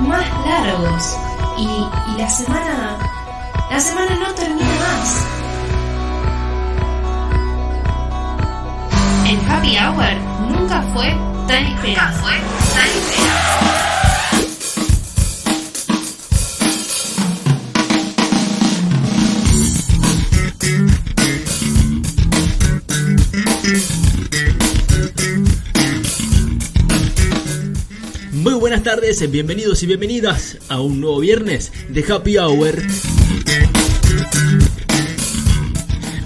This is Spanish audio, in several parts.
más largos y, y la semana la semana no termina más. El happy hour nunca fue tan esperado. fue tan esperado. Tardes, bienvenidos y bienvenidas a un nuevo viernes de Happy Hour.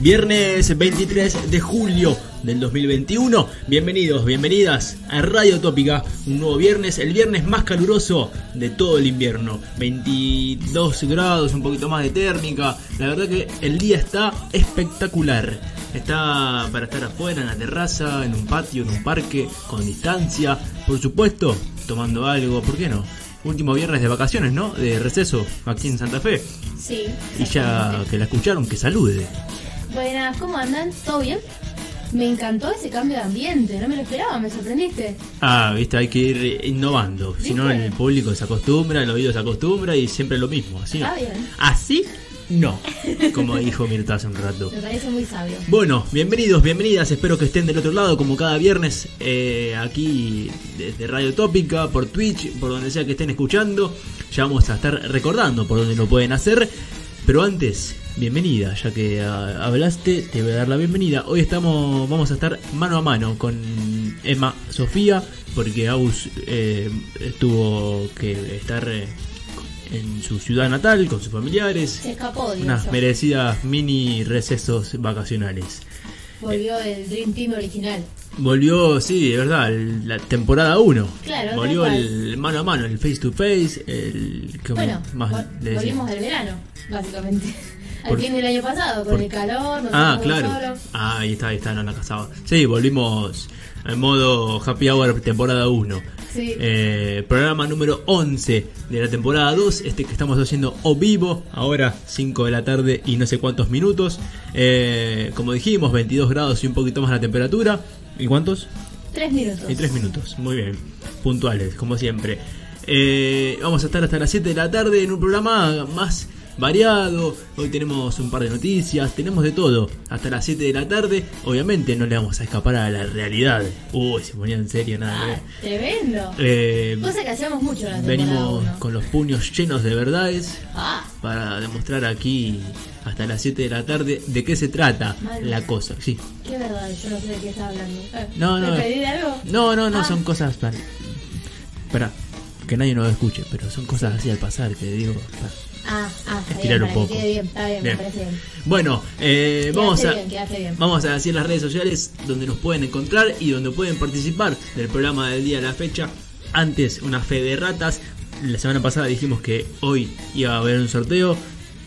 Viernes 23 de julio del 2021. Bienvenidos, bienvenidas a Radio Tópica. Un nuevo viernes, el viernes más caluroso de todo el invierno. 22 grados, un poquito más de térmica. La verdad que el día está espectacular. Está para estar afuera, en la terraza, en un patio, en un parque, con distancia. Por supuesto, tomando algo, ¿por qué no? Último viernes de vacaciones, ¿no? De receso aquí en Santa Fe. Sí. Y ya que la escucharon, que salude. Buenas, ¿cómo andan? ¿Todo bien? Me encantó ese cambio de ambiente, no me lo esperaba, me sorprendiste. Ah, viste, hay que ir innovando. Si no, el público se acostumbra, el oído se acostumbra y siempre lo mismo. Así, Está bien. así no. Como dijo Mirta hace un rato. Me parece muy sabio. Bueno, bienvenidos, bienvenidas. Espero que estén del otro lado, como cada viernes, eh, aquí desde Radio Tópica, por Twitch, por donde sea que estén escuchando. Ya vamos a estar recordando por dónde lo pueden hacer. Pero antes, bienvenida, ya que ah, hablaste, te voy a dar la bienvenida. Hoy estamos, vamos a estar mano a mano con Emma Sofía, porque Aus eh, tuvo que estar eh, en su ciudad natal con sus familiares. Se escapó, digo Unas merecidas mini recesos vacacionales. Volvió el Dream Team original. Volvió, sí, de verdad, el- la temporada 1. Claro, Volvió el mano a mano, el face to face, el... ¿cómo Bueno, más vol- le decimos? volvimos del verano, básicamente. Al Por- fin del año pasado, con por- el calor, nos Ah, claro. Ah, ahí está, ahí está, no la casaba. Sí, volvimos en modo Happy Hour temporada 1. Sí. Eh, programa número 11 de la temporada 2, este que estamos haciendo o vivo, ahora 5 de la tarde y no sé cuántos minutos. Eh, como dijimos, 22 grados y un poquito más la temperatura. ¿Y cuántos? Tres minutos. Y 3 minutos, muy bien, puntuales, como siempre. Eh, vamos a estar hasta las 7 de la tarde en un programa más variado. Hoy tenemos un par de noticias, tenemos de todo. Hasta las 7 de la tarde, obviamente no le vamos a escapar a la realidad. Uy, se ponía en serio, nada. Ah, tremendo. Eh, Cosa que hacíamos mucho en la venimos uno. con los puños llenos de verdades Ah, para demostrar aquí hasta las 7 de la tarde de qué se trata la cosa. Sí. qué verdad, yo no sé de qué está hablando. Eh, No, no. ¿Me perdí de algo? No, no, no, Ah. son cosas para. Para que nadie nos escuche, pero son cosas así al pasar que digo. Ah, ah, Estirar bien, un poco. que quede bien, está bien, Bien. me parece bien. Bueno, eh, vamos a. Vamos a decir las redes sociales donde nos pueden encontrar y donde pueden participar del programa del día de la fecha. Antes, una fe de ratas. La semana pasada dijimos que hoy iba a haber un sorteo.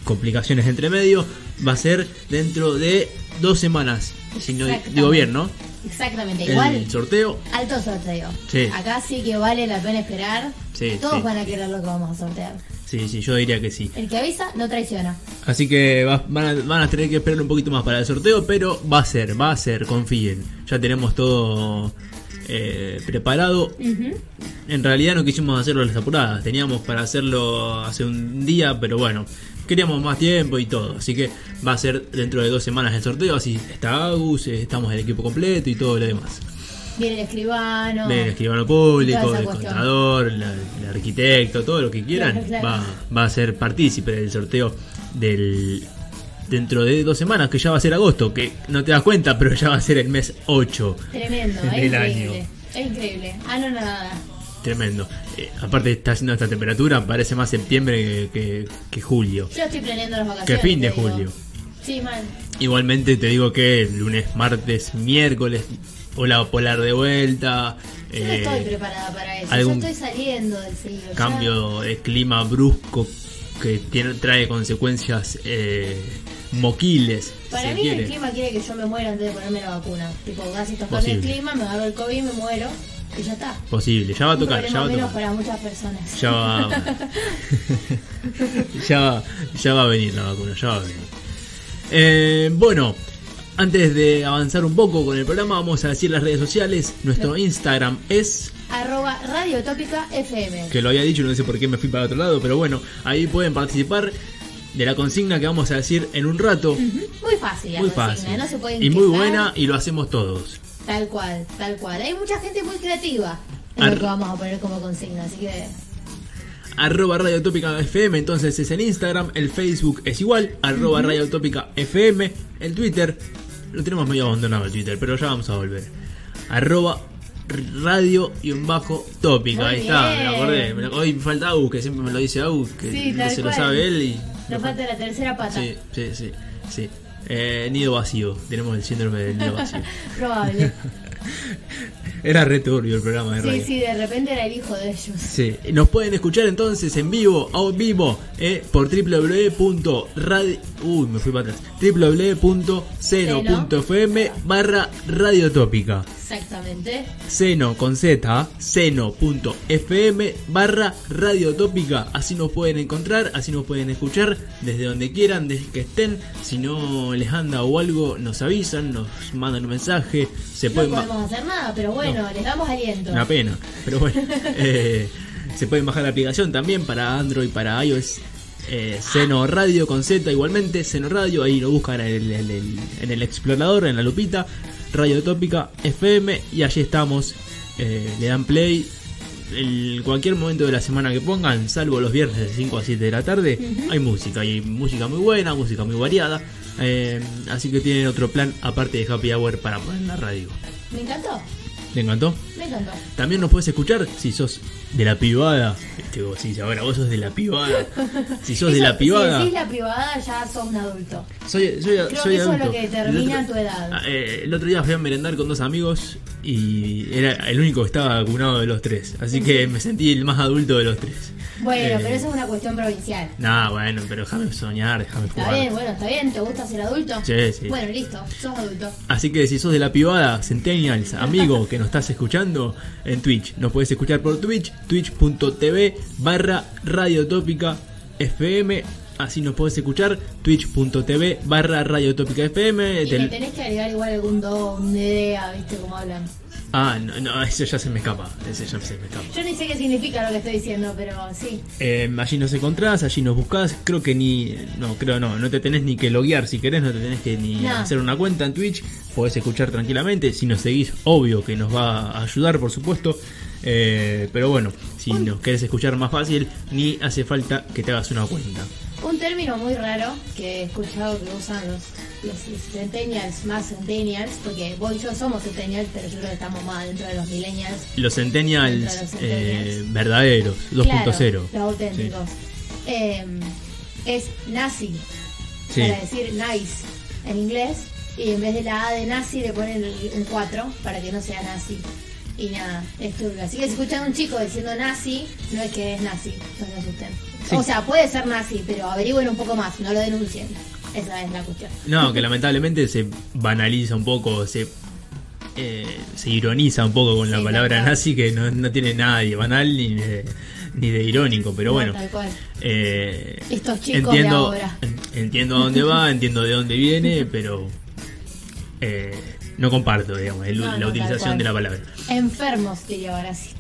Complicaciones entre medio. Va a ser dentro de dos semanas. Si no digo bien, ¿no? Exactamente, igual. El sorteo. Alto sorteo. Sí. Acá sí que vale la pena esperar. Sí, Todos sí. van a querer lo que vamos a sortear. Sí, sí, yo diría que sí. El que avisa no traiciona. Así que va- van, a, van a tener que esperar un poquito más para el sorteo, pero va a ser, va a ser, confíen. Ya tenemos todo eh, preparado. En realidad no quisimos hacerlo a las apuradas, teníamos para hacerlo hace un día, pero bueno, queríamos más tiempo y todo. Así que va a ser dentro de dos semanas el sorteo, así está Agus, estamos el equipo completo y todo lo demás. Viene el escribano. Del escribano público, el cuestión. contador, la- el arquitecto, todo lo que quieran, Claro, claro. Va, va a ser partícipe del sorteo del dentro de dos semanas, que ya va a ser agosto, que no te das cuenta, pero ya va a ser el mes 8 Tremendo, es del increíble. año. Es increíble. Ah, no, nada. Tremendo. Eh, aparte está haciendo esta temperatura, parece más septiembre que, que- que julio. Yo estoy planeando las vacaciones. Que fin de digo. julio. Sí, mal. Igualmente te digo que lunes, martes, miércoles, ola polar de vuelta. Yo no eh, estoy preparada para eso. algún Yo estoy saliendo del frío. ya. cambio de clima brusco que tiene, trae consecuencias eh, moquiles. Para si mí quiere. el clima quiere que yo me muera antes de ponerme la vacuna. Tipo, casi tocarme el clima, me agarro el COVID, me muero y ya está. Posible, ya va a tocar, ya va a tocar. para muchas personas. Ya va, ya va, ya va a venir la vacuna, ya va a venir. Eh, bueno, antes de avanzar un poco con el programa, vamos a decir las redes sociales. Nuestro Instagram es arroba FM. Que lo había dicho, no sé por qué me fui para otro lado, pero bueno, ahí pueden participar de la consigna que vamos a decir en un rato. Muy fácil, la Muy consigna, fácil. no se pueden y muy buena y lo hacemos todos. Tal cual, tal cual. Hay mucha gente muy creativa en Ar- lo que vamos a poner como consigna, así que Arroba Radio Tópica FM, entonces es en Instagram, el Facebook es igual, arroba Radio Tópica FM, el Twitter, lo tenemos medio abandonado el Twitter, pero ya vamos a volver. Arroba Radio y un bajo tópica, Muy ahí está, me lo bien. acordé. Me lo- hoy me falta Agus, que siempre me lo dice Agus, que Sí, tal se lo cual. sabe él y. nos falta la tercera pata. Sí, sí, sí, sí. Eh, nido vacío, tenemos el síndrome del nido vacío. Probable. Era re turbio el programa de radio. Sí, sí, de repente era el hijo de ellos. Sí, nos pueden escuchar entonces en vivo, a vivo, eh, por www.radio... Uy, me fui para atrás. www.seno.fm barra radiotópica. Exactamente. Seno con Z, seno.fm barra radiotópica. Así nos pueden encontrar, así nos pueden escuchar desde donde quieran, desde que estén. Si no les anda o algo, nos avisan, nos mandan un mensaje. Se No pueden podemos hacer nada, pero bueno, les damos aliento. una pena, pero bueno. eh, se pueden bajar la aplicación también para Android, para iOS. Eh, Seno Radio con Z igualmente, Seno Radio, ahí lo buscan en el, en el- en el explorador, en la lupita, Radio Tópica FM y allí estamos. Eh, le dan play en cualquier momento de la semana que pongan, salvo los viernes de 5 a 7 de la tarde, hay música, hay música muy buena, música muy variada. eh, así que tienen otro plan aparte de Happy Hour para poner en la radio. Me encantó, ¿Te encantó? me encantó. También nos puedes escuchar si sos de la privada. Vos sí, ahora vos sos de la privada. Si sos de la privada. Si decís la privada, ya sos un adulto. Soy, soy, Creo soy que eso es lo que determina otro- tu edad. Ah, eh, el otro día fui a merendar con dos amigos y era el único que estaba vacunado de los tres. Así que me sentí el más adulto de los tres. Bueno, Eh, pero eso es una cuestión provincial. Nah, bueno, pero déjame soñar, déjame Está jugar. bien, bueno, está bien, ¿te gusta ser adulto? Sí, sí. Bueno, listo, sos adulto. Así que si sos de la privada, Centennials, amigo que nos estás escuchando en Twitch, nos puedes escuchar por Twitch, twitch.tv barra radiotópica FM. Así nos podés escuchar, twitch.tv barra radiotópica FM. Y le tenés que agregar igual algún do, una idea, ¿viste cómo hablan? Ah, no, no, eso ya se me escapa. Ese ya se me escapa. Yo ni sé qué significa lo que estoy diciendo, pero sí. Eh, allí nos encontrás, allí nos buscás. Creo que ni. No, creo no. No te tenés ni que loguear. Si querés, no te tenés que ni No. hacer una cuenta en Twitch. Podés escuchar tranquilamente. Si nos seguís, obvio que nos va a ayudar, por supuesto. Eh, pero bueno, si nos querés escuchar más fácil, ni hace falta que te hagas una cuenta. Un término muy raro que he escuchado que usan los, los centennials más centennials, porque vos y yo somos centennials, pero yo creo que estamos más dentro de los millennials. Los Centennials, los eh, Centennials. verdaderos, 2.0. Claro, los auténticos. Eh, es nazi, Sí. para decir nice en inglés, y en vez de la A de nazi le ponen el- un 4 para que no sea nazi. Y nada, es turbio. Así que si escuchan a un chico diciendo nazi, no es que es nazi, no se asusten. Sí. O sea, puede ser nazi, pero averigüen un poco más, no lo denuncien. Esa es la cuestión. No, que lamentablemente se banaliza un poco, se, eh, se ironiza un poco con la palabra nazi que no, no tiene nada de banal ni de, ni de irónico, pero No, bueno. tal cual. eh, Estos chicos de entiendo, ahora. entiendo a dónde va, entiendo de dónde viene, pero eh, no comparto, digamos, el- No, no, la utilización de la palabra. Enfermos, diría ahora sí.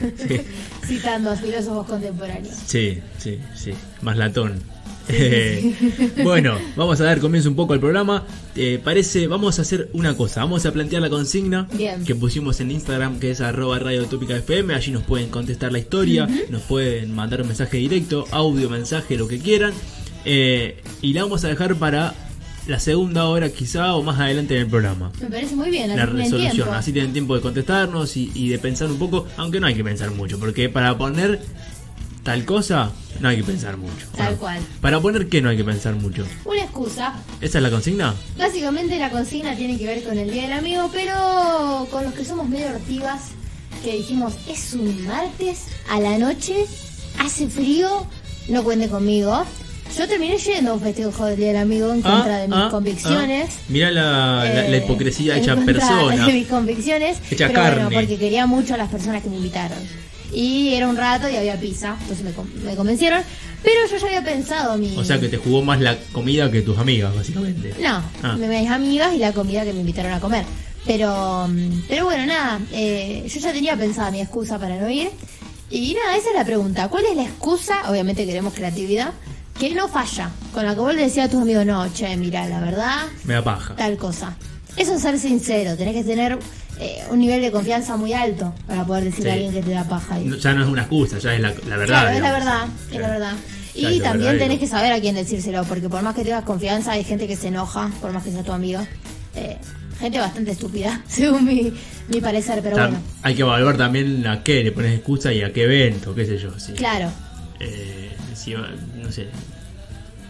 Sí, Citando a filósofos contemporáneos. sí, sí, sí, más latón. Eh, bueno, vamos a dar comienzo un poco al programa. Eh, parece, vamos a hacer una cosa. Vamos a plantear la consigna Bien. que pusimos en Instagram, que es arroba radio tópica FM. Allí nos pueden contestar la historia, nos pueden mandar un mensaje directo, audio, mensaje, lo que quieran. Eh, y la vamos a dejar para la segunda hora quizá o más adelante en el programa. Me parece muy bien, La resolución, así tienen tiempo de contestarnos y, y de pensar un poco, aunque no hay que pensar mucho, porque para poner tal cosa no hay que pensar mucho. ¿o Tal cual. Para poner qué no hay que pensar mucho. Una excusa. ¿Esa es la consigna? Básicamente la consigna tiene que ver con el Día del Amigo, pero con los que somos medio ortivas, que dijimos, es un martes a la noche, hace frío, no cuente conmigo. Yo terminé yendo a un festejo del Amigo en contra de mis ah, convicciones. ah. Mirá la, la- la Eh, hipocresía hecha persona. De mis convicciones. Hecha pero carne. bueno, porque quería mucho a las personas que me invitaron. Y era un rato y había pizza, entonces me, me convencieron. Pero yo ya había pensado mi. O sea que te jugó más la comida que tus amigas, básicamente. No, Ah. mis amigas y la comida que me invitaron a comer. Pero, mm, pero bueno, nada, eh, yo ya tenía pensada mi excusa para no ir. Y nada, esa es la pregunta. ¿Cuál es la excusa? Obviamente queremos creatividad. Que no falla. Con la que vos le decías a tus amigos, no, che, mira, la verdad, Me da paja. tal cosa. Eso es ser sincero. Tenés que tener eh, un nivel de confianza muy alto para poder decirle a alguien que te da paja. Y- No, Ya no es una excusa, ya es la, la verdad. Claro, es la verdad, es la verdad. Y también tenés que saber a quién decírselo, porque por más que tengas confianza, hay gente que se enoja, por más que sea tu amigo. Eh, gente bastante estúpida, según mi, mi parecer, pero Tam- bueno. Hay que evaluar también a qué le pones excusa y a qué evento, qué sé yo. sí. Claro. Eh, si va- no sé.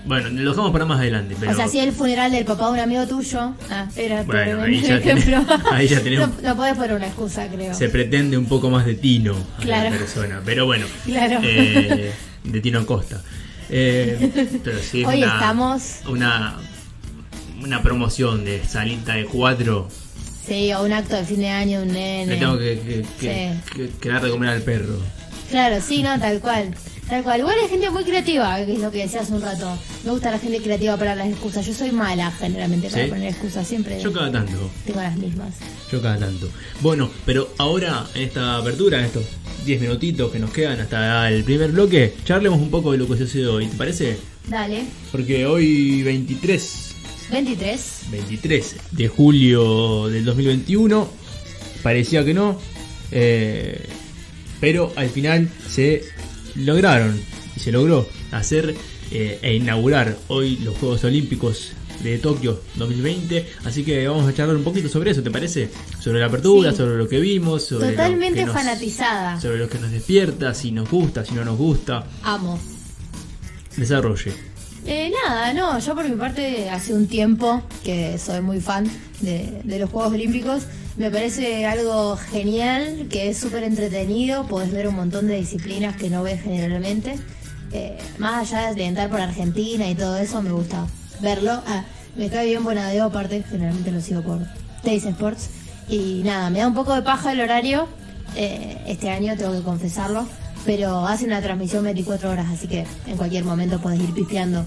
Bueno, lo dejamos para más adelante. Pero... O sea, si el funeral del papá de un amigo tuyo, ah, era Bueno, ahí ya ejemplo. tenés- ahí ya tenés- no, no podés poner una excusa, creo. se pretende un poco más de Tino a Claro. la persona. Pero bueno, Claro. eh, de Tino Costa. Eh, pero sí es Hoy una, estamos- una, una promoción de salita de cuatro. Sí, o un acto de fin de año, un nene. Le tengo que, que, que, Sí. que- que dar de comer al perro. Claro, sí, no, tal cual. Tal cual. Igual hay gente muy creativa, que es lo que decía hace un rato. Me gusta la gente creativa para las excusas. Yo soy mala generalmente para ¿Sí? poner excusas. Siempre Yo cada tanto. tengo las mismas. Yo cada tanto. Bueno, pero ahora en esta apertura, en estos 10 minutitos que nos quedan hasta el primer bloque, charlemos un poco de lo que sucedió hoy, ¿te parece? Dale. Porque hoy 23, 23. 23 de julio del 2021, parecía que no, eh, pero al final se lograron y se logró hacer eh, e inaugurar hoy los Juegos Olímpicos de Tokio 2020, así que vamos a charlar un poquito sobre eso, ¿te parece? Sobre la apertura, Sí. sobre lo que vimos, sobre Totalmente lo que nos, fanatizada. sobre lo que nos despierta, si nos gusta, si no nos gusta, Amo. desarrolle. Eh, nada, no, yo por mi parte hace un tiempo que soy muy fan de, de los Juegos Olímpicos. Me parece algo genial, que es súper entretenido, podés ver un montón de disciplinas que no ves generalmente. Eh, más allá de entrar por Argentina y todo eso, me gusta verlo. Ah, me cae bien Bonadeo, aparte, generalmente lo sigo por Teis Sports. Y nada, me da un poco de paja el horario. eh, este año tengo que confesarlo. Pero hace una transmisión 24 horas, así que en cualquier momento podés ir pisteando.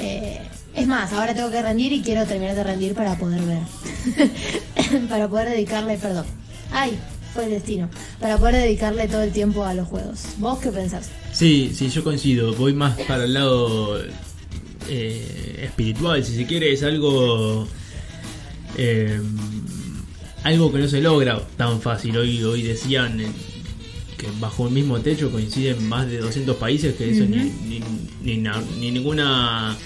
Eh, es más, ahora tengo que rendir y quiero terminar de rendir para poder ver. para poder dedicarle, perdón. Ay, fue el destino. Para poder dedicarle todo el tiempo a los juegos. ¿Vos qué pensás? Sí, sí, yo coincido. Voy más para el lado eh, espiritual, si se quiere. Es algo. eh, algo que no se logra tan fácil. Hoy, hoy decían eh, que bajo el mismo techo coinciden más de 200 países, que eso ni, ni, ni na- ni ninguna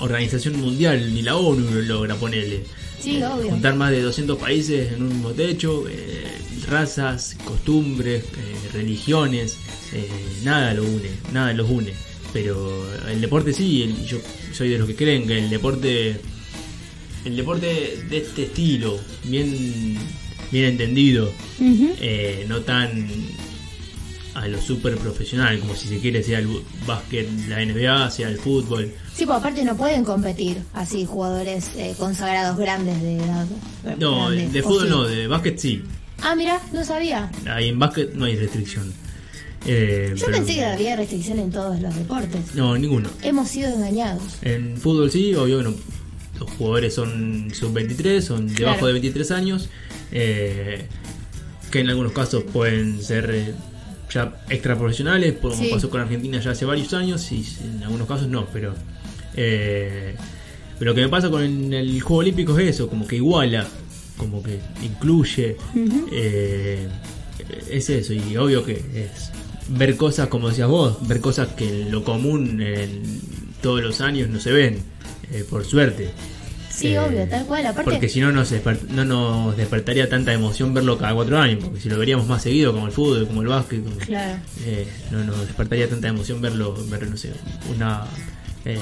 organización mundial, ni la ONU lo logra ponerle. Sí, obvio. Juntar más de 200 países en un mismo techo, eh, razas, costumbres, eh, religiones, eh, nada lo une, nada los une. Pero el deporte sí, el- yo soy de los que creen que el deporte, el deporte de este estilo, bien, bien entendido, eh, no tan a lo super profesional, como si se quiere, sea el básquet, la NBA, sea el fútbol. Sí, pues aparte no pueden competir así jugadores eh, consagrados grandes de edad. No, Grandes, de ¿o fútbol sí? no, de básquet sí. Ah, mira, no sabía. Ahí en básquet no hay restricción. Eh, Yo pero- pensé que había restricción en todos los deportes. No, ninguno. Hemos sido engañados. En fútbol sí, obvio que no. Los jugadores son sub-23, son debajo Claro. de 23 años, eh, que en algunos casos pueden ser eh, ya extra profesionales, como Sí. pasó con Argentina ya hace varios años, y en algunos casos no, pero... eh, pero lo que me pasa con el, el Juego Olímpico es eso, como que iguala, como que incluye, eh, es eso, y obvio que es ver cosas como decías vos, ver cosas que en lo común en todos los años no se ven, eh, por suerte. Sí, Eh, obvio, tal cual. Aparte, Porque si no nos, no nos despertaría tanta emoción verlo cada cuatro años, porque si lo veríamos más seguido, como el fútbol, como el básquet, como- claro. eh, no nos despertaría tanta emoción verlo, ver, no sé, una, eh,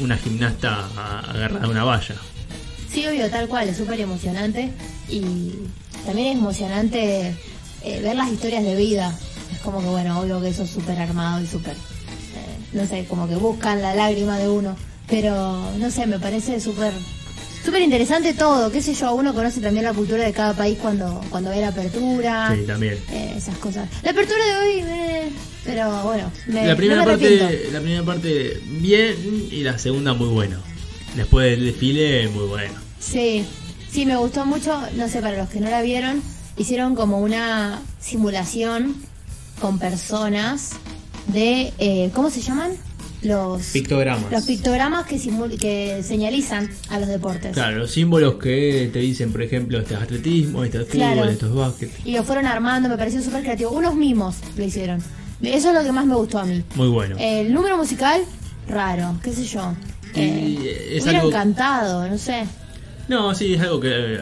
una gimnasta agarrada a una valla. Sí, obvio, tal cual, es súper emocionante. Y también es emocionante eh, ver las historias de vida. Es como que, bueno, obvio que eso es súper armado y súper, eh, no sé, como que buscan la lágrima de uno. Pero, no sé, me parece súper súper interesante todo. Qué sé yo, uno conoce también la cultura de cada país cuando, cuando ve la apertura. Sí, también. eh, esas cosas. La apertura de hoy, eh, pero bueno, me, la primera no me parte, la primera parte bien y la segunda muy buena. Después del desfile muy bueno. Sí, Sí, me gustó mucho, no sé, para los que no la vieron, hicieron como una simulación con personas de, eh, ¿cómo se llaman? Los Pictogramas. Los pictogramas que, simul- que señalizan a los deportes. Claro, los símbolos que te dicen, por ejemplo, este es atletismo, este es fútbol, Claro. esto es básquet. Y lo fueron armando, me pareció súper creativo. Unos mimos lo hicieron. Eso es lo que más me gustó a mí. Muy bueno. El número musical, raro, qué sé yo. Eh, es hubiera algo- encantado, no sé. No, sí, es algo que eh,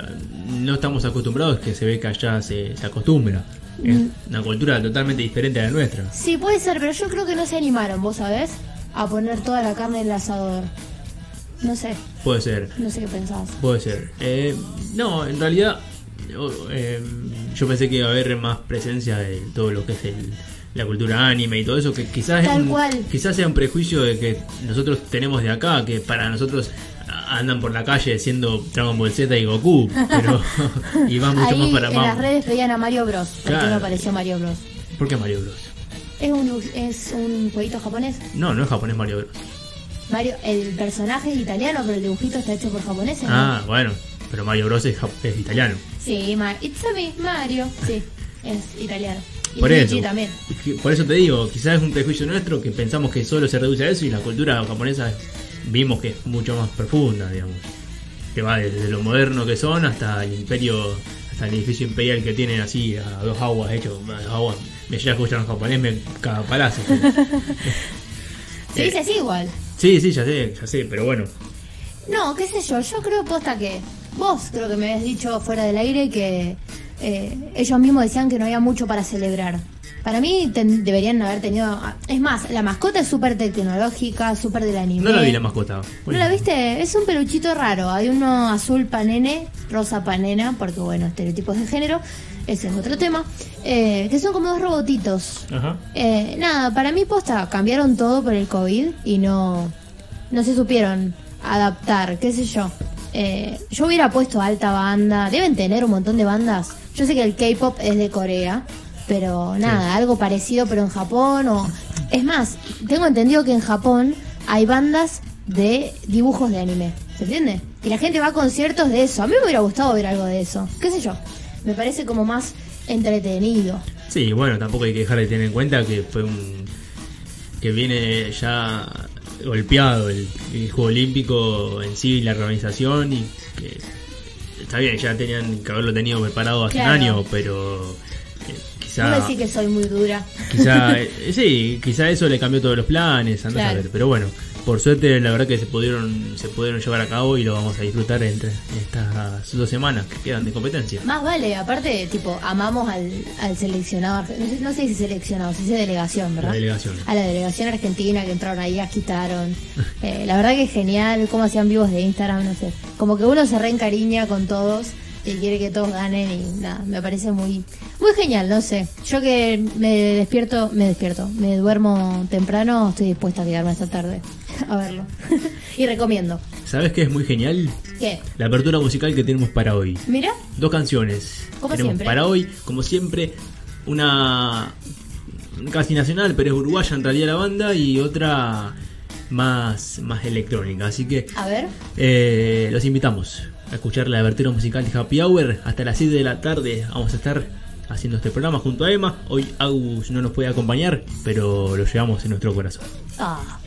no estamos acostumbrados, que se ve que allá se, se acostumbra. Es Mm. una cultura totalmente diferente a la nuestra. Sí, puede ser, pero yo creo que no se animaron, vos sabés, a poner toda la carne en el asador. No sé, Puede ser, no sé qué pensás. puede ser. Eh, no, en realidad eh, yo pensé que iba a haber más presencia de todo lo que es el- la cultura anime y todo eso, que quizás, Tal cual. quizás sea un prejuicio de que nosotros tenemos de acá, que para nosotros andan por la calle siendo Dragon Ball Z y Goku, pero y va mucho Ahí más para en más. las redes pedían a Mario Bros. ¿Por qué Claro. no apareció Mario Bros? ¿Por qué Mario Bros? ¿Es un, ¿Es un jueguito japonés? No, no es japonés Mario Bros. Mario, el personaje es italiano, pero el dibujito está hecho por japoneses. ¿no? Ah, bueno, pero Mario Bros es, es italiano. Sí, Ma- It's a me, Mario. Sí, es italiano. Y Por Luigi eso, también. por eso te digo, quizás es un prejuicio nuestro que pensamos que solo se reduce a eso y la cultura japonesa vimos que es mucho más profunda, digamos. Que va desde lo moderno que son hasta el imperio, hasta el edificio imperial que tienen así a dos aguas hecho, a dos aguas. Me llega a escuchar en japonés, me caga palacio. Se dice así igual. sí, sí, ya sé, ya sé, pero bueno. No, qué sé yo, yo creo posta que vos creo que me habías dicho fuera del aire que eh, ellos mismos decían que no había mucho para celebrar. Para mí ten- deberían haber tenido... Es más, la mascota es súper tecnológica, súper del anime. No la vi la mascota. ¿No la viste? Es un peluchito raro. Hay uno azul pa' nene, rosa pa' nena, porque bueno, estereotipos de género. Ese es otro tema. Eh, que son como dos robotitos. Ajá. Eh, nada, para mí posta, cambiaron todo por el COVID y no, no se supieron adaptar, qué sé yo. Eh, yo hubiera puesto alta banda, deben tener un montón de bandas. Yo sé que el K-pop es de Corea, pero nada, algo parecido pero en Japón o... Es más, tengo entendido que en Japón hay bandas de dibujos de anime, ¿se entiende? Y la gente va a conciertos de eso. A mí me hubiera gustado ver algo de eso, qué sé yo. Me parece como más entretenido. Sí, bueno, tampoco hay que dejar de tener en cuenta que fue un. que viene ya golpeado el, el Juego Olímpico en sí, la organización, y que. está bien, ya tenían que haberlo tenido preparado hace Claro. un año, pero. Eh, No quizá. decir que soy muy dura. quizá eh, sí, quizá eso le cambió todos los planes, andá a Claro. saber, pero bueno. Por suerte, la verdad que se pudieron se pudieron llevar a cabo y lo vamos a disfrutar entre estas dos semanas que quedan de competencia. Más vale, aparte, tipo, amamos al, al seleccionado, no sé, no sé si seleccionado, si dice delegación, ¿verdad? La delegación. A la delegación argentina que entraron ahí, quitaron. Eh, la verdad que es genial, cómo hacían vivos de Instagram, no sé. Como que uno se reencariña con todos y quiere que todos ganen y nada, me parece muy, muy genial, no sé. Yo que me despierto, me despierto, me duermo temprano, estoy dispuesta a quedarme hasta tarde a verlo. y recomiendo. ¿Sabes qué es muy genial? ¿Qué? La apertura musical que tenemos para hoy. Mira, Dos canciones. Como tenemos siempre. para hoy, como siempre, una casi nacional, pero es uruguaya en realidad la banda, y otra más, más electrónica. Así que a ver. eh, los invitamos a escuchar la abertura musical de Happy Hour. Hasta las 7 de la tarde vamos a estar haciendo este programa junto a Emma. Hoy Agus no nos puede acompañar, pero lo llevamos en nuestro corazón. Ah.